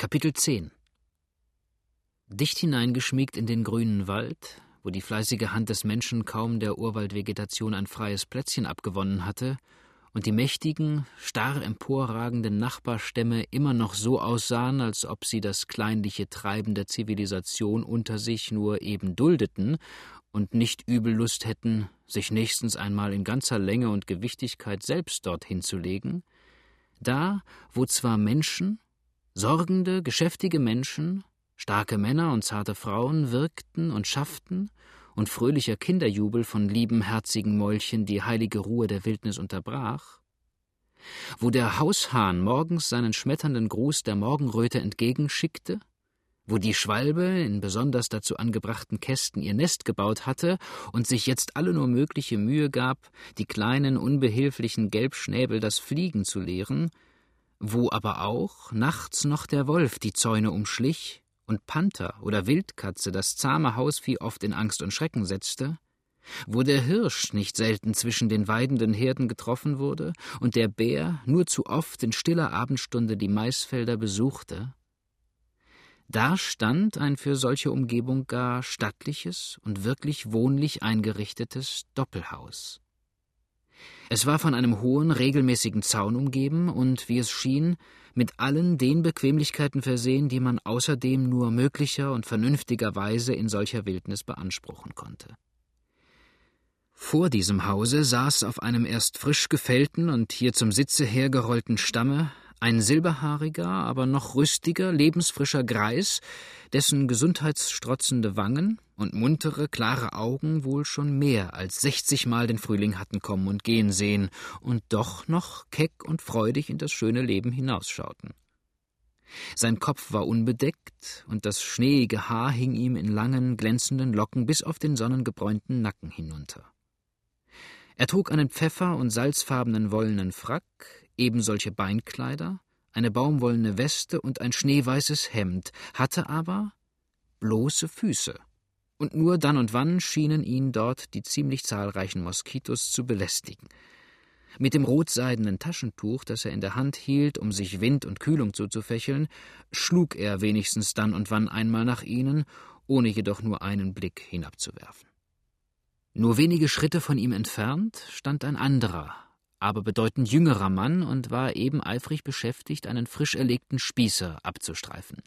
Kapitel 10 Dicht hineingeschmiegt in den grünen Wald, wo die fleißige Hand des Menschen kaum der Urwaldvegetation ein freies Plätzchen abgewonnen hatte und die mächtigen, starr emporragenden Nachbarstämme immer noch so aussahen, als ob sie das kleinliche Treiben der Zivilisation unter sich nur eben duldeten und nicht übel Lust hätten, sich nächstens einmal in ganzer Länge und Gewichtigkeit selbst dorthin zu legen, da, wo zwar Menschen, sorgende, geschäftige Menschen, starke Männer und zarte Frauen wirkten und schafften, und fröhlicher Kinderjubel von lieben, herzigen Mäulchen die heilige Ruhe der Wildnis unterbrach, wo der Haushahn morgens seinen schmetternden Gruß der Morgenröte entgegenschickte, wo die Schwalbe in besonders dazu angebrachten Kästen ihr Nest gebaut hatte und sich jetzt alle nur mögliche Mühe gab, die kleinen, unbehilflichen Gelbschnäbel das Fliegen zu lehren, wo aber auch nachts noch der Wolf die Zäune umschlich und Panther oder Wildkatze das zahme Hausvieh oft in Angst und Schrecken setzte, wo der Hirsch nicht selten zwischen den weidenden Herden getroffen wurde und der Bär nur zu oft in stiller Abendstunde die Maisfelder besuchte, da stand ein für solche Umgebung gar stattliches und wirklich wohnlich eingerichtetes Doppelhaus. Es war von einem hohen, regelmäßigen Zaun umgeben und, wie es schien, mit allen den Bequemlichkeiten versehen, die man außerdem nur möglicher und vernünftigerweise in solcher Wildnis beanspruchen konnte. Vor diesem Hause saß auf einem erst frisch gefällten und hier zum Sitze hergerollten Stamme ein silberhaariger, aber noch rüstiger, lebensfrischer Greis, dessen gesundheitsstrotzende Wangen und muntere, klare Augen wohl schon mehr als sechzigmal den Frühling hatten kommen und gehen sehen und doch noch keck und freudig in das schöne Leben hinausschauten. Sein Kopf war unbedeckt, und das schneeige Haar hing ihm in langen, glänzenden Locken bis auf den sonnengebräunten Nacken hinunter. Er trug einen pfeffer- und salzfarbenen wollenen Frack, ebensolche Beinkleider, eine baumwollene Weste und ein schneeweißes Hemd, hatte aber bloße Füße, und nur dann und wann schienen ihn dort die ziemlich zahlreichen Moskitos zu belästigen. Mit dem rotseidenen Taschentuch, das er in der Hand hielt, um sich Wind und Kühlung zuzufächeln, schlug er wenigstens dann und wann einmal nach ihnen, ohne jedoch nur einen Blick hinabzuwerfen. Nur wenige Schritte von ihm entfernt stand ein anderer, aber bedeutend jüngerer Mann und war eben eifrig beschäftigt, einen frisch erlegten Spießer abzustreifen.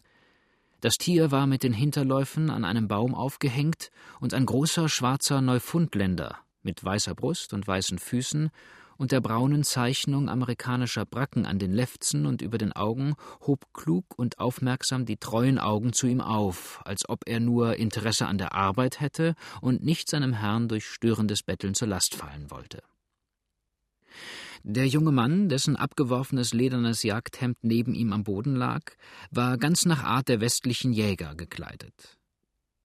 Das Tier war mit den Hinterläufen an einem Baum aufgehängt, und ein großer schwarzer Neufundländer mit weißer Brust und weißen Füßen und der braunen Zeichnung amerikanischer Bracken an den Lefzen und über den Augen hob klug und aufmerksam die treuen Augen zu ihm auf, als ob er nur Interesse an der Arbeit hätte und nicht seinem Herrn durch störendes Betteln zur Last fallen wollte. Der junge Mann, dessen abgeworfenes ledernes Jagdhemd neben ihm am Boden lag, war ganz nach Art der westlichen Jäger gekleidet.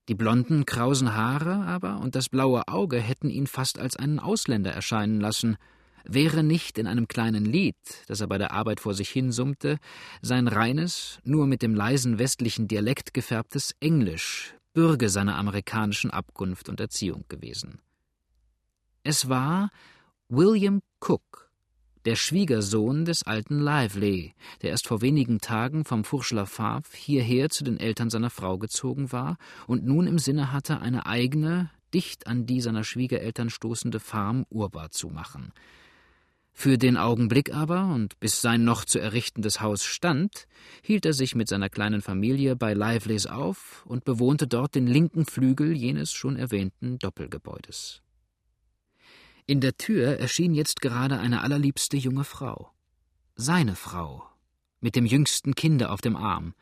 Die blonden, krausen Haare aber und das blaue Auge hätten ihn fast als einen Ausländer erscheinen lassen, wäre nicht in einem kleinen Lied, das er bei der Arbeit vor sich hin summte, sein reines, nur mit dem leisen westlichen Dialekt gefärbtes Englisch Bürge seiner amerikanischen Abkunft und Erziehung gewesen. Es war William Cook, der Schwiegersohn des alten Lively, der erst vor wenigen Tagen vom Fourcheler Favre hierher zu den Eltern seiner Frau gezogen war und nun im Sinne hatte, eine eigene, dicht an die seiner Schwiegereltern stoßende Farm urbar zu machen – für den Augenblick aber und bis sein noch zu errichtendes Haus stand, hielt er sich mit seiner kleinen Familie bei Liveleys auf und bewohnte dort den linken Flügel jenes schon erwähnten Doppelgebäudes. In der Tür erschien jetzt gerade eine allerliebste junge Frau. Seine Frau, mit dem jüngsten Kinde auf dem Arm.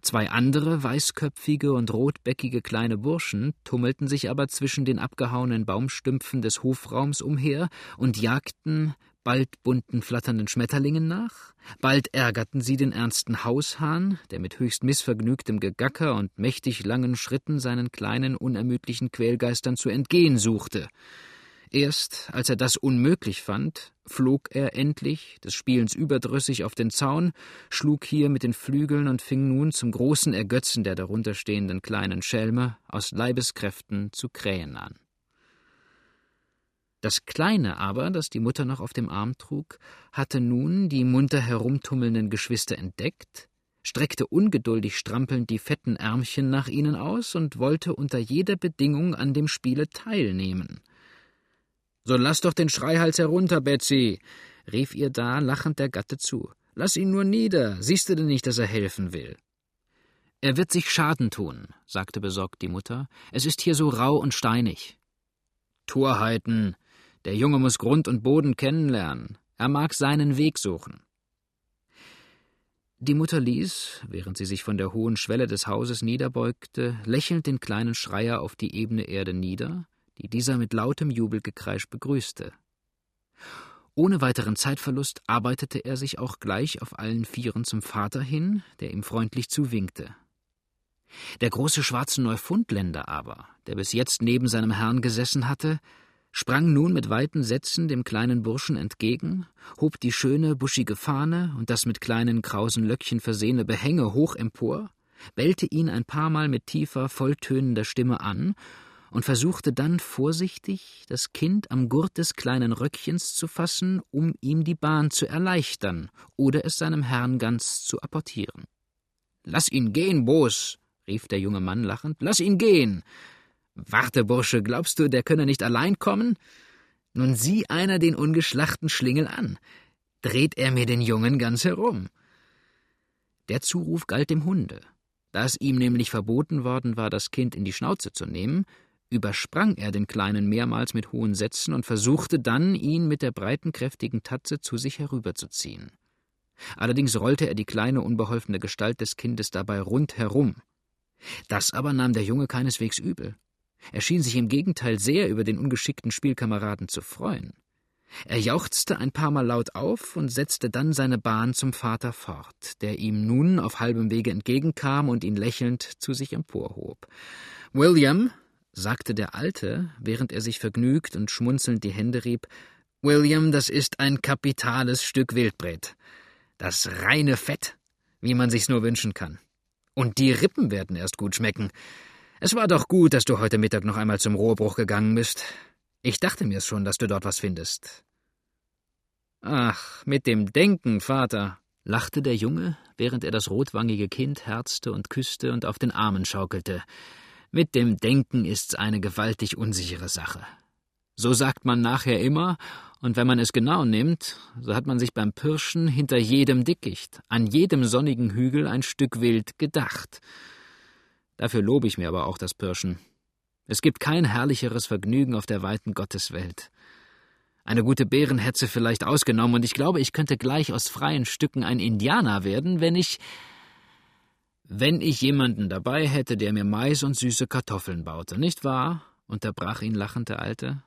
Zwei andere weißköpfige und rotbäckige kleine Burschen tummelten sich aber zwischen den abgehauenen Baumstümpfen des Hofraums umher und jagten bald bunten flatternden Schmetterlingen nach, bald ärgerten sie den ernsten Haushahn, der mit höchst missvergnügtem Gegacker und mächtig langen Schritten seinen kleinen, unermüdlichen Quälgeistern zu entgehen suchte. Erst als er das unmöglich fand, flog er endlich, des Spielens überdrüssig, auf den Zaun, schlug hier mit den Flügeln und fing nun zum großen Ergötzen der darunterstehenden kleinen Schelme aus Leibeskräften zu krähen an. Das Kleine aber, das die Mutter noch auf dem Arm trug, hatte nun die munter herumtummelnden Geschwister entdeckt, streckte ungeduldig strampelnd die fetten Ärmchen nach ihnen aus und wollte unter jeder Bedingung an dem Spiele teilnehmen. So lass doch den Schreihals herunter, Betsy, rief ihr da lachend der Gatte zu. Lass ihn nur nieder, siehst du denn nicht, dass er helfen will? Er wird sich Schaden tun, sagte besorgt die Mutter. Es ist hier so rau und steinig. Torheiten. Der Junge muss Grund und Boden kennenlernen. Er mag seinen Weg suchen. Die Mutter ließ, während sie sich von der hohen Schwelle des Hauses niederbeugte, lächelnd den kleinen Schreier auf die ebene Erde nieder, die dieser mit lautem Jubelgekreisch begrüßte. Ohne weiteren Zeitverlust arbeitete er sich auch gleich auf allen Vieren zum Vater hin, der ihm freundlich zuwinkte. Der große schwarze Neufundländer aber, der bis jetzt neben seinem Herrn gesessen hatte, sprang nun mit weiten Sätzen dem kleinen Burschen entgegen, hob die schöne, buschige Fahne und das mit kleinen krausen Löckchen versehene Behänge hoch empor, bellte ihn ein paar Mal mit tiefer, volltönender Stimme an und versuchte dann vorsichtig, das Kind am Gurt des kleinen Röckchens zu fassen, um ihm die Bahn zu erleichtern oder es seinem Herrn ganz zu apportieren. Lass ihn gehen, Bos, rief der junge Mann lachend, lass ihn gehen. Warte, Bursche, glaubst du, der könne nicht allein kommen? Nun sieh einer den ungeschlachten Schlingel an. Dreht er mir den Jungen ganz herum. Der Zuruf galt dem Hunde. Da es ihm nämlich verboten worden war, das Kind in die Schnauze zu nehmen, übersprang er den Kleinen mehrmals mit hohen Sätzen und versuchte dann, ihn mit der breiten, kräftigen Tatze zu sich herüberzuziehen. Allerdings rollte er die kleine, unbeholfene Gestalt des Kindes dabei rund herum. Das aber nahm der Junge keineswegs übel. Er schien sich im Gegenteil sehr über den ungeschickten Spielkameraden zu freuen. Er jauchzte ein paar Mal laut auf und setzte dann seine Bahn zum Vater fort, der ihm nun auf halbem Wege entgegenkam und ihn lächelnd zu sich emporhob. William, sagte der Alte, während er sich vergnügt und schmunzelnd die Hände rieb, William, das ist ein kapitales Stück Wildbret. Das reine Fett, wie man sich's nur wünschen kann. Und die Rippen werden erst gut schmecken. Es war doch gut, dass du heute Mittag noch einmal zum Rohrbruch gegangen bist. Ich dachte mir's schon, dass du dort was findest. Ach, mit dem Denken, Vater, lachte der Junge, während er das rotwangige Kind herzte und küsste und auf den Armen schaukelte. Mit dem Denken ist's eine gewaltig unsichere Sache. So sagt man nachher immer, und wenn man es genau nimmt, so hat man sich beim Pirschen hinter jedem Dickicht, an jedem sonnigen Hügel ein Stück Wild gedacht. Dafür lobe ich mir aber auch das Pirschen. Es gibt kein herrlicheres Vergnügen auf der weiten Gotteswelt. Eine gute Bärenhetze vielleicht ausgenommen, und ich glaube, ich könnte gleich aus freien Stücken ein Indianer werden, wenn ich wenn ich jemanden dabei hätte, der mir Mais und süße Kartoffeln baute, nicht wahr? unterbrach ihn lachend der Alte.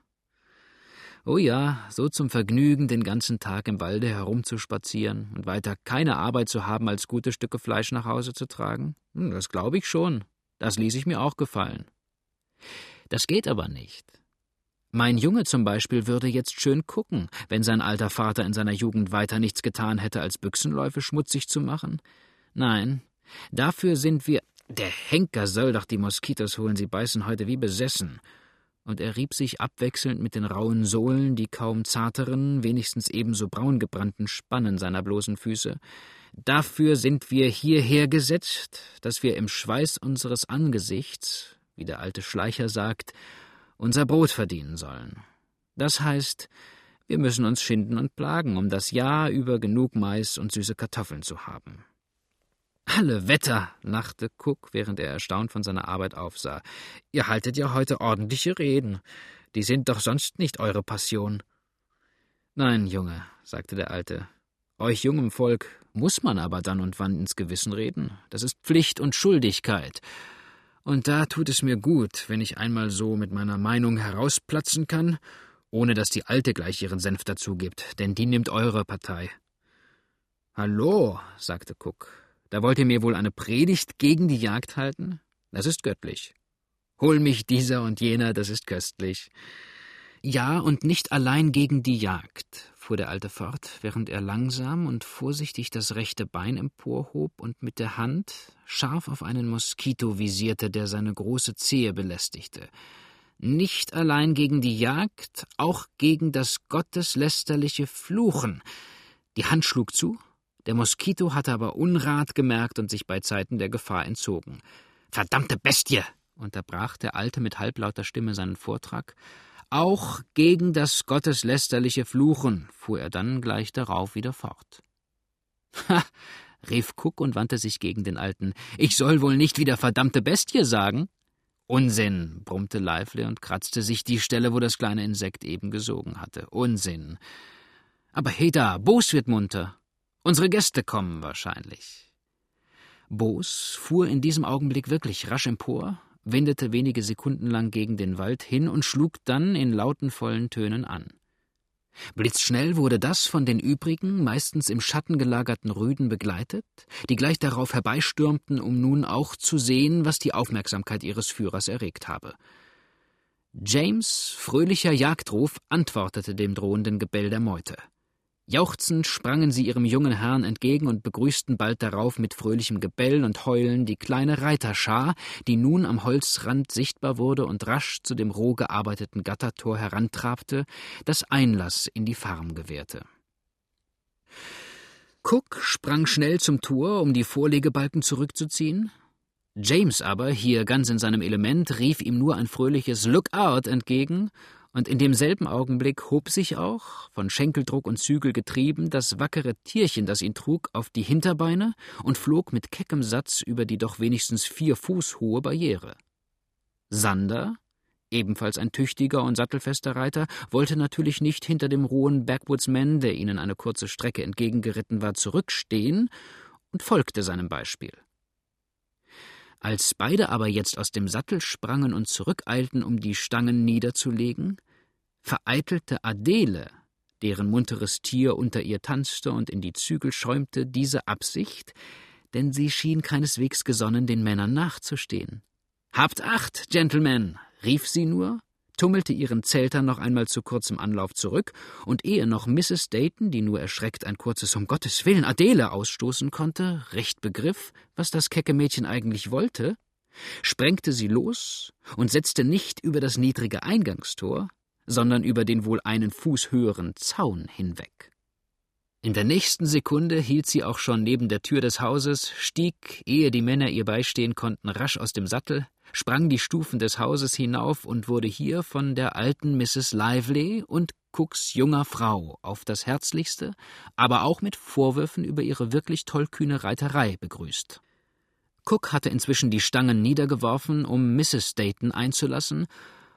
Oh ja, so zum Vergnügen den ganzen Tag im Walde herumzuspazieren und weiter keine Arbeit zu haben, als gute Stücke Fleisch nach Hause zu tragen? Hm, das glaube ich schon. Das ließ ich mir auch gefallen. Das geht aber nicht. Mein Junge zum Beispiel würde jetzt schön gucken, wenn sein alter Vater in seiner Jugend weiter nichts getan hätte, als Büchsenläufe schmutzig zu machen. Nein, Dafür sind wir. Der Henker soll doch die Moskitos holen, sie beißen heute wie besessen. Und er rieb sich abwechselnd mit den rauen Sohlen die kaum zarteren, wenigstens ebenso braun gebrannten Spannen seiner bloßen Füße. Dafür sind wir hierher gesetzt, dass wir im Schweiß unseres Angesichts, wie der alte Schleicher sagt, unser Brot verdienen sollen. Das heißt, wir müssen uns schinden und plagen, um das Jahr über genug Mais und süße Kartoffeln zu haben. Alle Wetter, lachte Cook, während er erstaunt von seiner Arbeit aufsah. Ihr haltet ja heute ordentliche Reden. Die sind doch sonst nicht eure Passion. Nein, Junge, sagte der Alte. Euch jungem Volk muss man aber dann und wann ins Gewissen reden. Das ist Pflicht und Schuldigkeit. Und da tut es mir gut, wenn ich einmal so mit meiner Meinung herausplatzen kann, ohne dass die Alte gleich ihren Senf dazu gibt, denn die nimmt eure Partei. Hallo, sagte Cook, da wollt ihr mir wohl eine Predigt gegen die Jagd halten? Das ist göttlich. Hol mich dieser und jener, das ist köstlich. Ja, und nicht allein gegen die Jagd, fuhr der Alte fort, während er langsam und vorsichtig das rechte Bein emporhob und mit der Hand scharf auf einen Moskito visierte, der seine große Zehe belästigte. Nicht allein gegen die Jagd, auch gegen das gotteslästerliche Fluchen. Die Hand schlug zu, Der Moskito hatte aber Unrat gemerkt und sich bei Zeiten der Gefahr entzogen. Verdammte Bestie! unterbrach der Alte mit halblauter Stimme seinen Vortrag. Auch gegen das gotteslästerliche Fluchen, fuhr er dann gleich darauf wieder fort. Ha! rief Cook und wandte sich gegen den Alten. Ich soll wohl nicht wieder verdammte Bestie sagen? Unsinn, brummte Lively und kratzte sich die Stelle, wo das kleine Insekt eben gesogen hatte. Unsinn. Aber Heda, Bos wird munter. Unsere Gäste kommen wahrscheinlich. Bos fuhr in diesem Augenblick wirklich rasch empor, wendete wenige Sekunden lang gegen den Wald hin und schlug dann in lauten, vollen Tönen an. Blitzschnell wurde das von den übrigen, meistens im Schatten gelagerten Rüden begleitet, die gleich darauf herbeistürmten, um nun auch zu sehen, was die Aufmerksamkeit ihres Führers erregt habe. James' fröhlicher Jagdruf antwortete dem drohenden Gebell der Meute. Jauchzend sprangen sie ihrem jungen Herrn entgegen und begrüßten bald darauf mit fröhlichem Gebell und Heulen die kleine Reiterschar, die nun am Holzrand sichtbar wurde und rasch zu dem roh gearbeiteten Gattertor herantrabte, das Einlass in die Farm gewährte. Cook sprang schnell zum Tor, um die Vorlegebalken zurückzuziehen. James aber, hier ganz in seinem Element, rief ihm nur ein fröhliches Look out entgegen und in demselben Augenblick hob sich auch, von Schenkeldruck und Zügel getrieben, das wackere Tierchen, das ihn trug, auf die Hinterbeine und flog mit keckem Satz über die doch wenigstens vier Fuß hohe Barriere. Sander, ebenfalls ein tüchtiger und sattelfester Reiter, wollte natürlich nicht hinter dem rohen Backwoodsman, der ihnen eine kurze Strecke entgegengeritten war, zurückstehen und folgte seinem Beispiel. Als beide aber jetzt aus dem Sattel sprangen und zurückeilten, um die Stangen niederzulegen, vereitelte Adele, deren munteres Tier unter ihr tanzte und in die Zügel schäumte, diese Absicht, denn sie schien keineswegs gesonnen, den Männern nachzustehen. Habt Acht, Gentlemen, rief sie nur, tummelte ihren Zeltern noch einmal zu kurzem Anlauf zurück, und ehe noch Mrs. Dayton, die nur erschreckt ein kurzes Um Gottes Willen Adele ausstoßen konnte, recht begriff, was das kecke Mädchen eigentlich wollte, sprengte sie los und setzte nicht über das niedrige Eingangstor, sondern über den wohl einen Fuß höheren Zaun hinweg. In der nächsten Sekunde hielt sie auch schon neben der Tür des Hauses, stieg, ehe die Männer ihr beistehen konnten, rasch aus dem Sattel, sprang die Stufen des Hauses hinauf und wurde hier von der alten Mrs. Lively und Cooks junger Frau auf das Herzlichste, aber auch mit Vorwürfen über ihre wirklich tollkühne Reiterei begrüßt. Cook hatte inzwischen die Stangen niedergeworfen, um Mrs. Dayton einzulassen,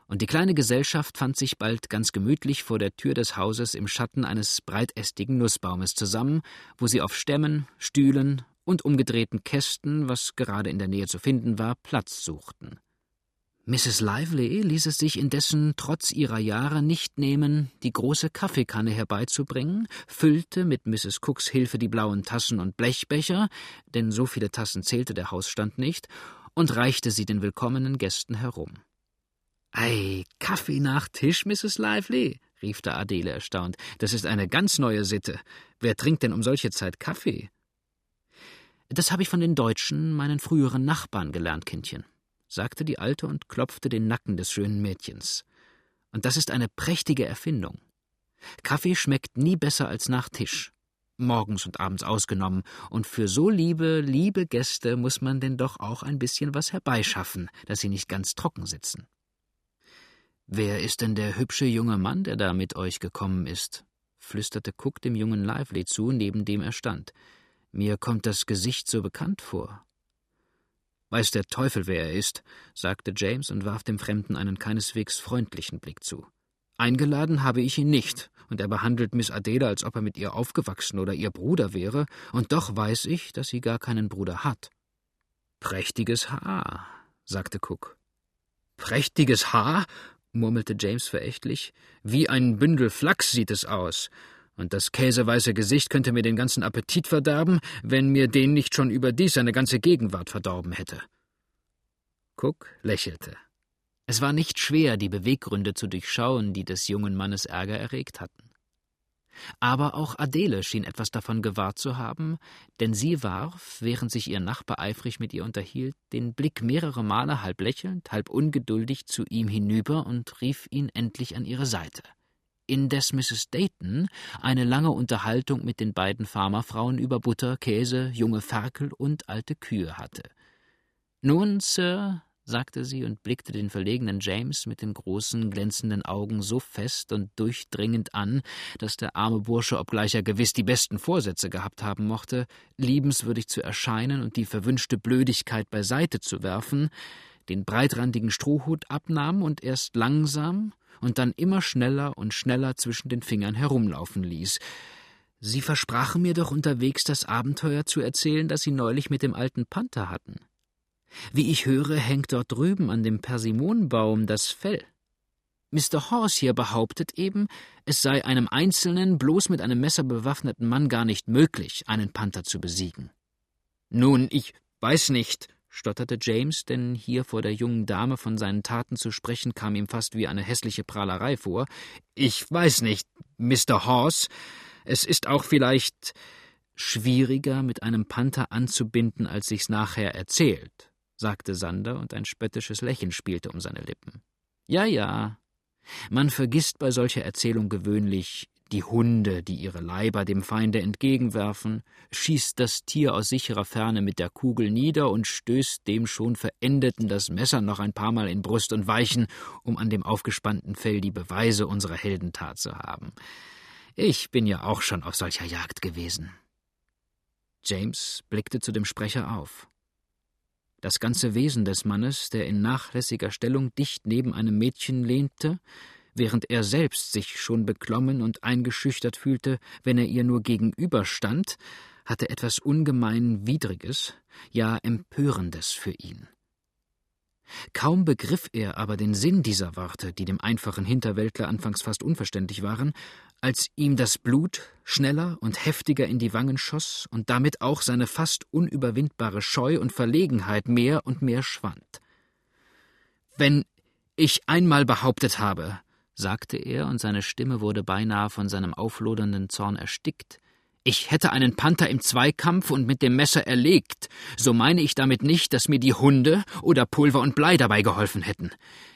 und die kleine Gesellschaft fand sich bald ganz gemütlich vor der Tür des Hauses im Schatten eines breitästigen Nussbaumes zusammen, wo sie auf Stämmen, Stühlen und umgedrehten Kästen, was gerade in der Nähe zu finden war, Platz suchten. Mrs. Lively ließ es sich indessen trotz ihrer Jahre nicht nehmen, die große Kaffeekanne herbeizubringen, füllte mit Mrs. Cooks Hilfe die blauen Tassen und Blechbecher, denn so viele Tassen zählte der Hausstand nicht, und reichte sie den willkommenen Gästen herum. Ei, Kaffee nach Tisch, Mrs. Lively, rief da Adele erstaunt. Das ist eine ganz neue Sitte. Wer trinkt denn um solche Zeit Kaffee? Das habe ich von den Deutschen, meinen früheren Nachbarn, gelernt, Kindchen, sagte die Alte und klopfte den Nacken des schönen Mädchens. Und das ist eine prächtige Erfindung. Kaffee schmeckt nie besser als nach Tisch. Morgens und abends ausgenommen, und für so liebe, liebe Gäste muss man denn doch auch ein bisschen was herbeischaffen, dass sie nicht ganz trocken sitzen. Wer ist denn der hübsche junge Mann, der da mit euch gekommen ist? flüsterte Cook dem jungen Lively zu, neben dem er stand. Mir kommt das Gesicht so bekannt vor. Weiß der Teufel, wer er ist, sagte James und warf dem Fremden einen keineswegs freundlichen Blick zu. Eingeladen habe ich ihn nicht, und er behandelt Miss Adela, als ob er mit ihr aufgewachsen oder ihr Bruder wäre, und doch weiß ich, dass sie gar keinen Bruder hat. Prächtiges Haar, sagte Cook. Prächtiges Haar? Murmelte James verächtlich. Wie ein Bündel Flachs sieht es aus. Und das käseweiße Gesicht könnte mir den ganzen Appetit verderben, wenn mir den nicht schon überdies seine ganze Gegenwart verdorben hätte. Cook lächelte. Es war nicht schwer, die Beweggründe zu durchschauen, die des jungen Mannes Ärger erregt hatten. Aber auch Adele schien etwas davon gewahrt zu haben, denn sie warf, während sich ihr Nachbar eifrig mit ihr unterhielt, den Blick mehrere Male halb lächelnd, halb ungeduldig zu ihm hinüber und rief ihn endlich an ihre Seite. indes Mrs. Dayton eine lange Unterhaltung mit den beiden Farmerfrauen über Butter, Käse, junge Ferkel und alte Kühe hatte. Nun, Sir, sagte sie und blickte den verlegenen James mit den großen, glänzenden Augen so fest und durchdringend an, dass der arme Bursche, obgleich er gewiss die besten Vorsätze gehabt haben mochte, liebenswürdig zu erscheinen und die verwünschte Blödigkeit beiseite zu werfen, den breitrandigen Strohhut abnahm und erst langsam und dann immer schneller und schneller zwischen den Fingern herumlaufen ließ. Sie versprachen mir doch unterwegs das Abenteuer zu erzählen, das Sie neulich mit dem alten Panther hatten. Wie ich höre, hängt dort drüben an dem Persimonbaum das Fell. Mr. Horse hier behauptet eben, es sei einem einzelnen, bloß mit einem Messer bewaffneten Mann gar nicht möglich, einen Panther zu besiegen. Nun, ich weiß nicht, stotterte James, denn hier vor der jungen Dame von seinen Taten zu sprechen kam ihm fast wie eine hässliche Prahlerei vor. Ich weiß nicht, Mr. Horse. Es ist auch vielleicht schwieriger, mit einem Panther anzubinden, als sich's nachher erzählt, sagte Sander, und ein spöttisches Lächeln spielte um seine Lippen. Ja, ja. Man vergisst bei solcher Erzählung gewöhnlich die Hunde, die ihre Leiber dem Feinde entgegenwerfen, schießt das Tier aus sicherer Ferne mit der Kugel nieder und stößt dem schon Verendeten das Messer noch ein paar Mal in Brust und Weichen, um an dem aufgespannten Fell die Beweise unserer Heldentat zu haben. Ich bin ja auch schon auf solcher Jagd gewesen. James blickte zu dem Sprecher auf. Das ganze Wesen des Mannes, der in nachlässiger Stellung dicht neben einem Mädchen lehnte, während er selbst sich schon beklommen und eingeschüchtert fühlte, wenn er ihr nur gegenüberstand, hatte etwas ungemein Widriges, ja Empörendes für ihn. Kaum begriff er aber den Sinn dieser Worte, die dem einfachen Hinterwäldler anfangs fast unverständlich waren, als ihm das Blut schneller und heftiger in die Wangen schoss und damit auch seine fast unüberwindbare Scheu und Verlegenheit mehr und mehr schwand. Wenn ich einmal behauptet habe, sagte er, und seine Stimme wurde beinahe von seinem auflodernden Zorn erstickt, ich hätte einen Panther im Zweikampf und mit dem Messer erlegt, so meine ich damit nicht, dass mir die Hunde oder Pulver und Blei dabei geholfen hätten.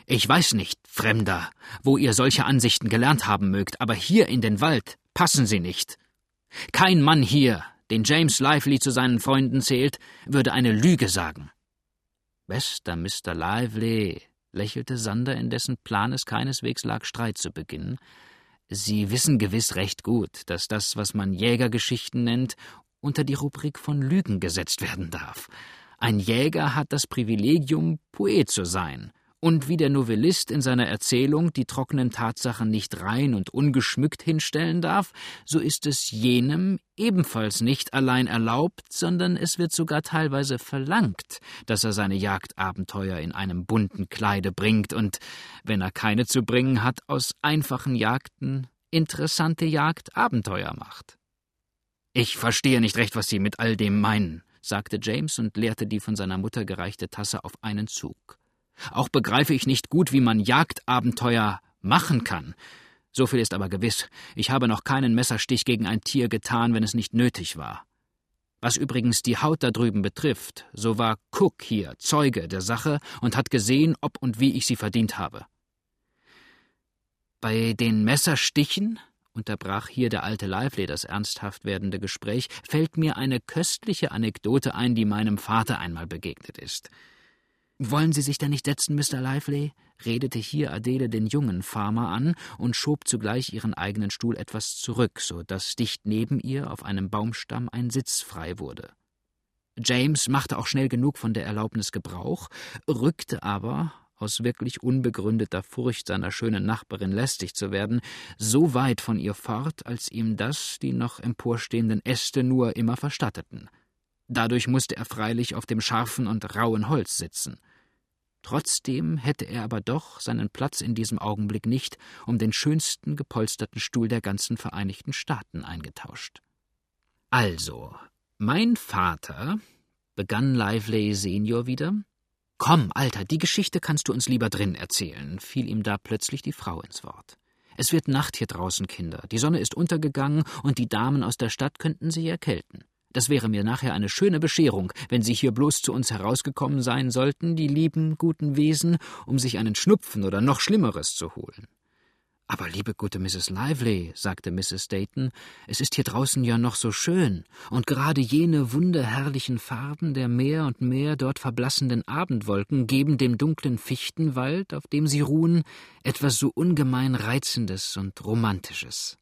Ich weiß nicht, Fremder, wo ihr solche Ansichten gelernt haben mögt, aber hier in den Wald passen sie nicht. Kein Mann hier, den James Lively zu seinen Freunden zählt, würde eine Lüge sagen. Bester Mr. Lively, lächelte Sander, in dessen Plan es keineswegs lag, Streit zu beginnen, Sie wissen gewiss recht gut, dass das, was man Jägergeschichten nennt, unter die Rubrik von Lügen gesetzt werden darf. Ein Jäger hat das Privilegium, Poet zu sein, und wie der Novellist in seiner Erzählung die trockenen Tatsachen nicht rein und ungeschmückt hinstellen darf, so ist es jenem ebenfalls nicht allein erlaubt, sondern es wird sogar teilweise verlangt, dass er seine Jagdabenteuer in einem bunten Kleide bringt und, wenn er keine zu bringen hat, aus einfachen Jagden interessante Jagdabenteuer macht. Ich verstehe nicht recht, was Sie mit all dem meinen, sagte James und leerte die von seiner Mutter gereichte Tasse auf einen Zug. Auch begreife ich nicht gut, wie man Jagdabenteuer machen kann. So viel ist aber gewiss, ich habe noch keinen Messerstich gegen ein Tier getan, wenn es nicht nötig war. Was übrigens die Haut da drüben betrifft, so war Cook hier Zeuge der Sache und hat gesehen, ob und wie ich sie verdient habe. Bei den Messerstichen, unterbrach hier der alte Lively das ernsthaft werdende Gespräch, fällt mir eine köstliche Anekdote ein, die meinem Vater einmal begegnet ist. Wollen Sie sich denn nicht setzen, Mr. Lively? redete hier Adele den jungen Farmer an und schob zugleich ihren eigenen Stuhl etwas zurück, so dass dicht neben ihr auf einem Baumstamm ein Sitz frei wurde. James machte auch schnell genug von der Erlaubnis Gebrauch, rückte aber, aus wirklich unbegründeter Furcht seiner schönen Nachbarin lästig zu werden, so weit von ihr fort, als ihm das die noch emporstehenden Äste nur immer verstatteten. Dadurch musste er freilich auf dem scharfen und rauen Holz sitzen. Trotzdem hätte er aber doch seinen Platz in diesem Augenblick nicht um den schönsten gepolsterten Stuhl der ganzen Vereinigten Staaten eingetauscht. Also, mein Vater, begann Lively Senior wieder. Komm, Alter, die Geschichte kannst du uns lieber drin erzählen, fiel ihm da plötzlich die Frau ins Wort. Es wird Nacht hier draußen, Kinder. Die Sonne ist untergegangen und die Damen aus der Stadt könnten sich erkälten. Das wäre mir nachher eine schöne Bescherung, wenn Sie hier bloß zu uns herausgekommen sein sollten, die lieben, guten Wesen, um sich einen Schnupfen oder noch Schlimmeres zu holen. Aber liebe gute Mrs. Lively, sagte Mrs. Dayton, es ist hier draußen ja noch so schön, und gerade jene wunderherrlichen Farben der mehr und mehr dort verblassenden Abendwolken geben dem dunklen Fichtenwald, auf dem sie ruhen, etwas so ungemein Reizendes und Romantisches.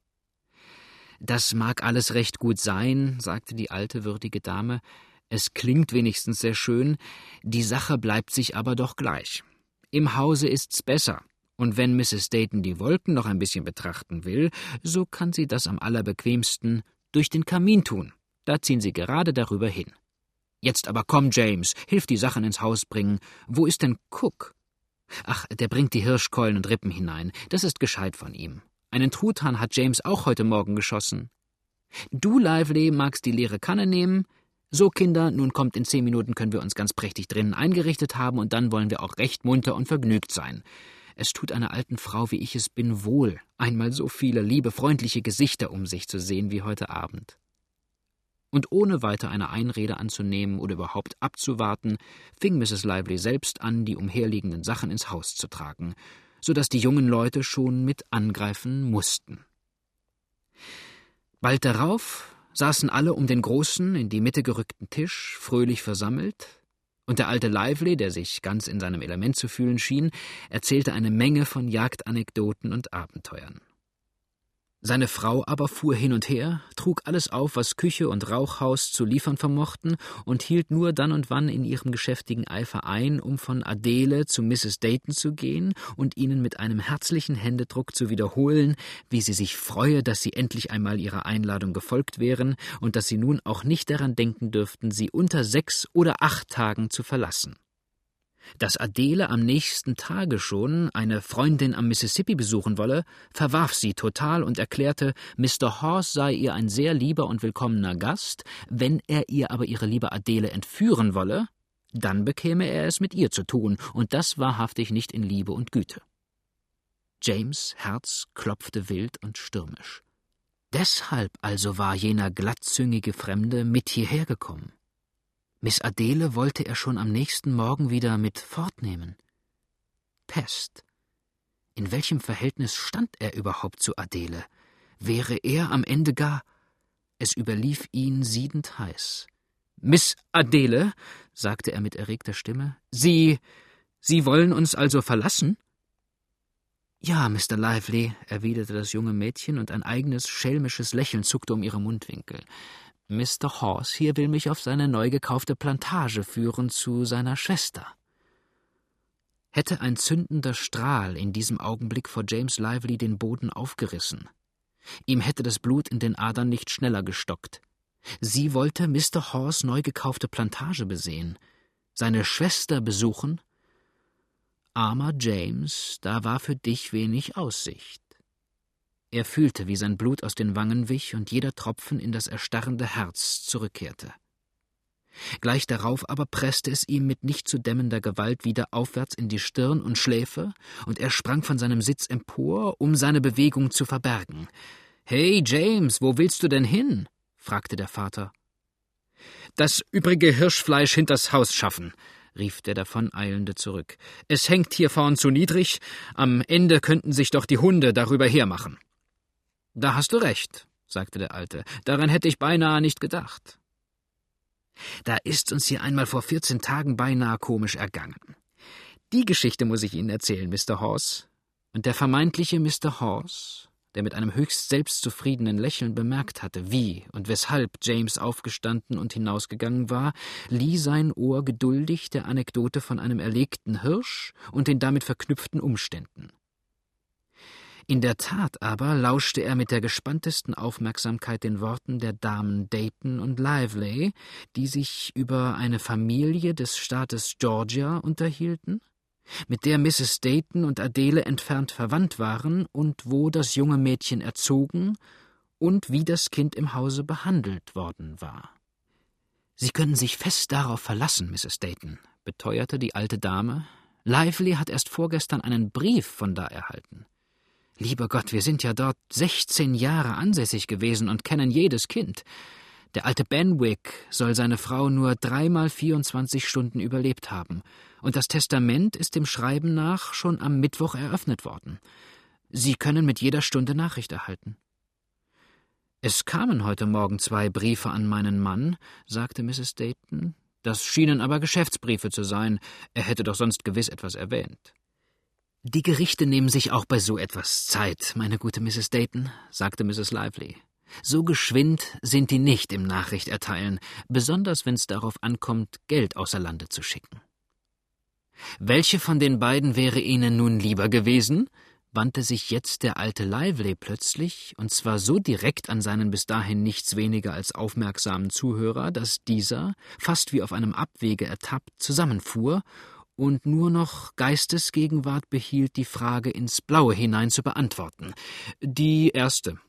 Das mag alles recht gut sein, sagte die alte würdige Dame, es klingt wenigstens sehr schön, die Sache bleibt sich aber doch gleich. Im Hause ist's besser, und wenn Mrs. Dayton die Wolken noch ein bisschen betrachten will, so kann sie das am allerbequemsten durch den Kamin tun. Da ziehen sie gerade darüber hin. Jetzt aber komm, James, hilf die Sachen ins Haus bringen. Wo ist denn Cook? Ach, der bringt die Hirschkeulen und Rippen hinein. Das ist gescheit von ihm. Einen Truthahn hat James auch heute Morgen geschossen. Du, Lively, magst die leere Kanne nehmen? So, Kinder, nun kommt in zehn Minuten können wir uns ganz prächtig drinnen eingerichtet haben und dann wollen wir auch recht munter und vergnügt sein. Es tut einer alten Frau, wie ich es bin, wohl, einmal so viele liebe, freundliche Gesichter um sich zu sehen wie heute Abend. Und ohne weiter eine Einrede anzunehmen oder überhaupt abzuwarten, fing Mrs. Lively selbst an, die umherliegenden Sachen ins Haus zu tragen, so dass die jungen Leute schon mit angreifen mussten. Bald darauf saßen alle um den großen, in die Mitte gerückten Tisch, fröhlich versammelt, und der alte Lively, der sich ganz in seinem Element zu fühlen schien, erzählte eine Menge von Jagdanekdoten und Abenteuern. Seine Frau aber fuhr hin und her, trug alles auf, was Küche und Rauchhaus zu liefern vermochten, und hielt nur dann und wann in ihrem geschäftigen Eifer ein, um von Adele zu Mrs. Dayton zu gehen und ihnen mit einem herzlichen Händedruck zu wiederholen, wie sie sich freue, dass sie endlich einmal ihrer Einladung gefolgt wären und dass sie nun auch nicht daran denken dürften, sie unter sechs oder acht Tagen zu verlassen. Dass Adele am nächsten Tage schon eine Freundin am Mississippi besuchen wolle, verwarf sie total und erklärte, Mr. Horse sei ihr ein sehr lieber und willkommener Gast, wenn er ihr aber ihre liebe Adele entführen wolle, dann bekäme er es mit ihr zu tun, und das wahrhaftig nicht in Liebe und Güte. James Herz klopfte wild und stürmisch. Deshalb also war jener glattzüngige Fremde mit hierher gekommen. Miss Adele wollte er schon am nächsten Morgen wieder mit fortnehmen. Pest. In welchem Verhältnis stand er überhaupt zu Adele? Wäre er am Ende gar. Es überlief ihn siedend heiß. Miss Adele, sagte er mit erregter Stimme, Sie. Sie wollen uns also verlassen? Ja, Mr. Lively, erwiderte das junge Mädchen, und ein eigenes schelmisches Lächeln zuckte um ihre Mundwinkel. Mr. Horse hier will mich auf seine neu gekaufte Plantage führen zu seiner Schwester. Hätte ein zündender Strahl in diesem Augenblick vor James Lively den Boden aufgerissen. Ihm hätte das Blut in den Adern nicht schneller gestockt. Sie wollte Mr. Horse neu gekaufte Plantage besehen, seine Schwester besuchen. Armer James, da war für dich wenig Aussicht. Er fühlte, wie sein Blut aus den Wangen wich und jeder Tropfen in das erstarrende Herz zurückkehrte. Gleich darauf aber presste es ihm mit nicht zu dämmender Gewalt wieder aufwärts in die Stirn und Schläfe, und er sprang von seinem Sitz empor, um seine Bewegung zu verbergen. Hey, James, wo willst du denn hin? fragte der Vater. Das übrige Hirschfleisch hinters Haus schaffen, rief der Davoneilende zurück. Es hängt hier vorn zu niedrig, am Ende könnten sich doch die Hunde darüber hermachen. Da hast du recht, sagte der Alte. Daran hätte ich beinahe nicht gedacht. Da ist uns hier einmal vor vierzehn Tagen beinahe komisch ergangen. Die Geschichte muss ich Ihnen erzählen, Mr. Horse. Und der vermeintliche Mr. Horse, der mit einem höchst selbstzufriedenen Lächeln bemerkt hatte, wie und weshalb James aufgestanden und hinausgegangen war, lieh sein Ohr geduldig der Anekdote von einem erlegten Hirsch und den damit verknüpften Umständen. In der Tat aber lauschte er mit der gespanntesten Aufmerksamkeit den Worten der Damen Dayton und Lively, die sich über eine Familie des Staates Georgia unterhielten, mit der Mrs. Dayton und Adele entfernt verwandt waren und wo das junge Mädchen erzogen und wie das Kind im Hause behandelt worden war. Sie können sich fest darauf verlassen, Mrs. Dayton, beteuerte die alte Dame. Lively hat erst vorgestern einen Brief von da erhalten. Lieber Gott, wir sind ja dort sechzehn Jahre ansässig gewesen und kennen jedes Kind. Der alte Benwick soll seine Frau nur dreimal 24 Stunden überlebt haben, und das Testament ist dem Schreiben nach schon am Mittwoch eröffnet worden. Sie können mit jeder Stunde Nachricht erhalten. Es kamen heute Morgen zwei Briefe an meinen Mann, sagte Mrs. Dayton. Das schienen aber Geschäftsbriefe zu sein. Er hätte doch sonst gewiss etwas erwähnt. Die Gerichte nehmen sich auch bei so etwas Zeit, meine gute Mrs. Dayton, sagte Mrs. Lively. So geschwind sind die nicht im Nachricht erteilen, besonders wenn es darauf ankommt, Geld außer Lande zu schicken. Welche von den beiden wäre Ihnen nun lieber gewesen? wandte sich jetzt der alte Lively plötzlich, und zwar so direkt an seinen bis dahin nichts weniger als aufmerksamen Zuhörer, dass dieser, fast wie auf einem Abwege ertappt, zusammenfuhr und nur noch Geistesgegenwart behielt, die Frage ins Blaue hinein zu beantworten. Die erste.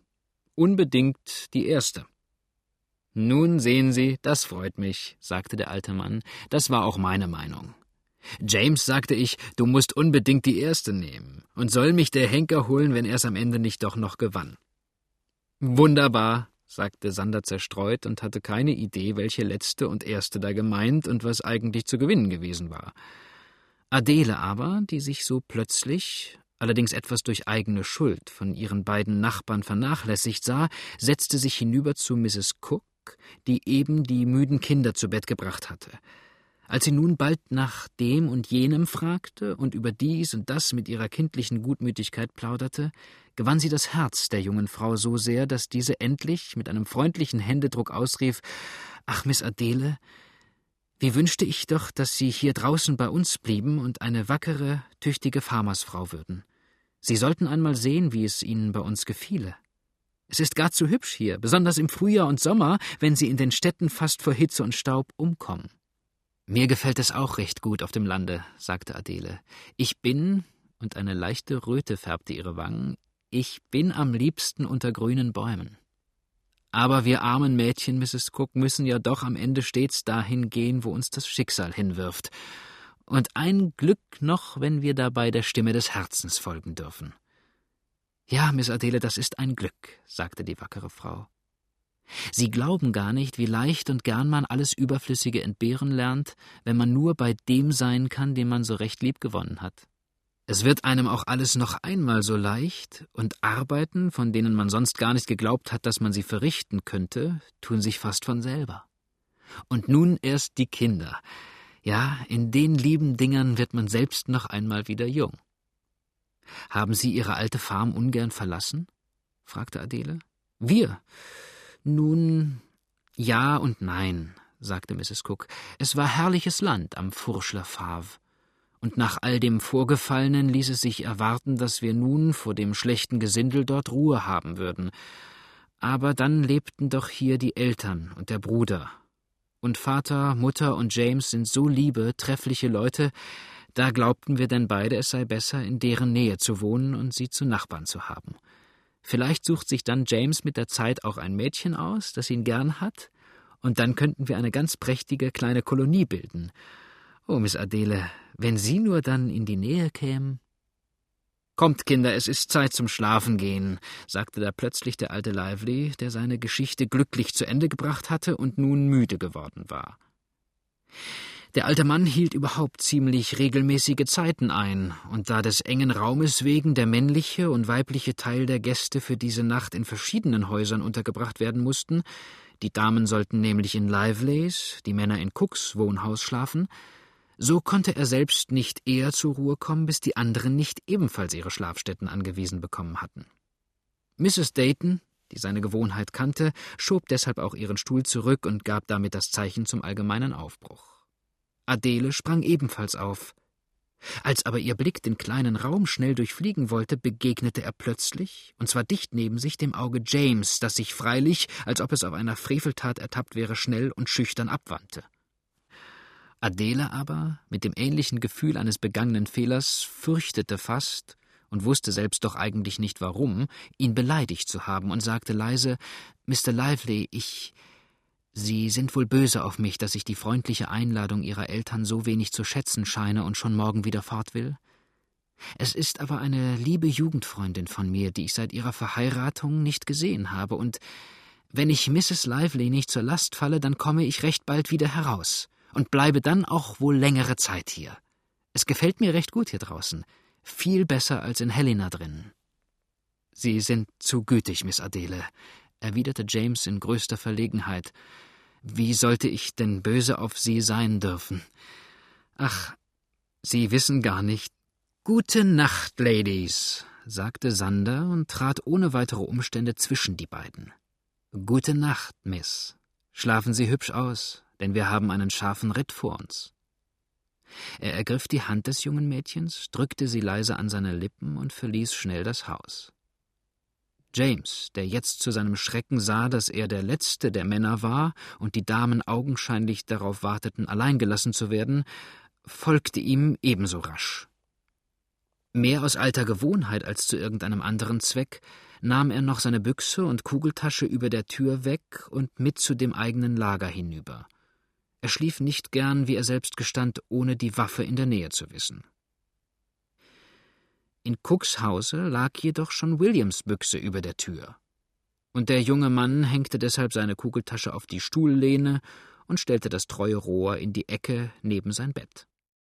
Unbedingt die erste. Nun sehen Sie, das freut mich, sagte der alte Mann. Das war auch meine Meinung. James, sagte ich, du musst unbedingt die erste nehmen. Und soll mich der Henker holen, wenn er es am Ende nicht doch noch gewann. Wunderbar, sagte Sander zerstreut und hatte keine Idee, welche letzte und erste da gemeint und was eigentlich zu gewinnen gewesen war. Adele aber, die sich so plötzlich, allerdings etwas durch eigene Schuld, von ihren beiden Nachbarn vernachlässigt sah, setzte sich hinüber zu Mrs. Cook, die eben die müden Kinder zu Bett gebracht hatte. Als sie nun bald nach dem und jenem fragte und über dies und das mit ihrer kindlichen Gutmütigkeit plauderte, gewann sie das Herz der jungen Frau so sehr, dass diese endlich mit einem freundlichen Händedruck ausrief Ach, Miss Adele, wie wünschte ich doch, dass Sie hier draußen bei uns blieben und eine wackere, tüchtige Farmersfrau würden. Sie sollten einmal sehen, wie es Ihnen bei uns gefiele. Es ist gar zu hübsch hier, besonders im Frühjahr und Sommer, wenn Sie in den Städten fast vor Hitze und Staub umkommen. Mir gefällt es auch recht gut auf dem Lande, sagte Adele. Ich bin, und eine leichte Röte färbte ihre Wangen, ich bin am liebsten unter grünen Bäumen. Aber wir armen Mädchen, Mrs. Cook, müssen ja doch am Ende stets dahin gehen, wo uns das Schicksal hinwirft. Und ein Glück noch, wenn wir dabei der Stimme des Herzens folgen dürfen. Ja, Miss Adele, das ist ein Glück, sagte die wackere Frau. Sie glauben gar nicht, wie leicht und gern man alles Überflüssige entbehren lernt, wenn man nur bei dem sein kann, den man so recht lieb gewonnen hat. Es wird einem auch alles noch einmal so leicht, und Arbeiten, von denen man sonst gar nicht geglaubt hat, dass man sie verrichten könnte, tun sich fast von selber. Und nun erst die Kinder. Ja, in den lieben Dingern wird man selbst noch einmal wieder jung. Haben Sie Ihre alte Farm ungern verlassen? fragte Adele. Wir. Nun, ja und nein, sagte Mrs. Cook. Es war herrliches Land am Fourchler Fave. Und nach all dem Vorgefallenen ließ es sich erwarten, dass wir nun vor dem schlechten Gesindel dort Ruhe haben würden. Aber dann lebten doch hier die Eltern und der Bruder. Und Vater, Mutter und James sind so liebe, treffliche Leute, da glaubten wir denn beide, es sei besser, in deren Nähe zu wohnen und sie zu Nachbarn zu haben. Vielleicht sucht sich dann James mit der Zeit auch ein Mädchen aus, das ihn gern hat, und dann könnten wir eine ganz prächtige kleine Kolonie bilden. Oh, Miss Adele, wenn Sie nur dann in die Nähe kämen. Kommt, Kinder, es ist Zeit zum Schlafen gehen, sagte da plötzlich der alte Lively, der seine Geschichte glücklich zu Ende gebracht hatte und nun müde geworden war. Der alte Mann hielt überhaupt ziemlich regelmäßige Zeiten ein, und da des engen Raumes wegen der männliche und weibliche Teil der Gäste für diese Nacht in verschiedenen Häusern untergebracht werden mussten, die Damen sollten nämlich in Liveleys, die Männer in Cooks Wohnhaus schlafen, so konnte er selbst nicht eher zur Ruhe kommen, bis die anderen nicht ebenfalls ihre Schlafstätten angewiesen bekommen hatten. Mrs. Dayton, die seine Gewohnheit kannte, schob deshalb auch ihren Stuhl zurück und gab damit das Zeichen zum allgemeinen Aufbruch. Adele sprang ebenfalls auf. Als aber ihr Blick den kleinen Raum schnell durchfliegen wollte, begegnete er plötzlich, und zwar dicht neben sich, dem Auge James, das sich freilich, als ob es auf einer Freveltat ertappt wäre, schnell und schüchtern abwandte. Adele aber, mit dem ähnlichen Gefühl eines begangenen Fehlers, fürchtete fast und wusste selbst doch eigentlich nicht warum, ihn beleidigt zu haben und sagte leise: Mr. Lively, ich, Sie sind wohl böse auf mich, dass ich die freundliche Einladung Ihrer Eltern so wenig zu schätzen scheine und schon morgen wieder fort will? Es ist aber eine liebe Jugendfreundin von mir, die ich seit ihrer Verheiratung nicht gesehen habe, und wenn ich Mrs. Lively nicht zur Last falle, dann komme ich recht bald wieder heraus und bleibe dann auch wohl längere Zeit hier. Es gefällt mir recht gut hier draußen, viel besser als in Helena drinnen. Sie sind zu gütig, Miss Adele, erwiderte James in größter Verlegenheit. Wie sollte ich denn böse auf Sie sein dürfen? Ach, Sie wissen gar nicht. Gute Nacht, Ladies, sagte Sander und trat ohne weitere Umstände zwischen die beiden. Gute Nacht, Miss. Schlafen Sie hübsch aus, denn wir haben einen scharfen Ritt vor uns. Er ergriff die Hand des jungen Mädchens, drückte sie leise an seine Lippen und verließ schnell das Haus. James, der jetzt zu seinem Schrecken sah, dass er der letzte der Männer war und die Damen augenscheinlich darauf warteten, allein gelassen zu werden, folgte ihm ebenso rasch. Mehr aus alter Gewohnheit als zu irgendeinem anderen Zweck nahm er noch seine Büchse und Kugeltasche über der Tür weg und mit zu dem eigenen Lager hinüber. Er schlief nicht gern, wie er selbst gestand, ohne die Waffe in der Nähe zu wissen. In Cooks Hause lag jedoch schon Williams Büchse über der Tür. Und der junge Mann hängte deshalb seine Kugeltasche auf die Stuhllehne und stellte das treue Rohr in die Ecke neben sein Bett.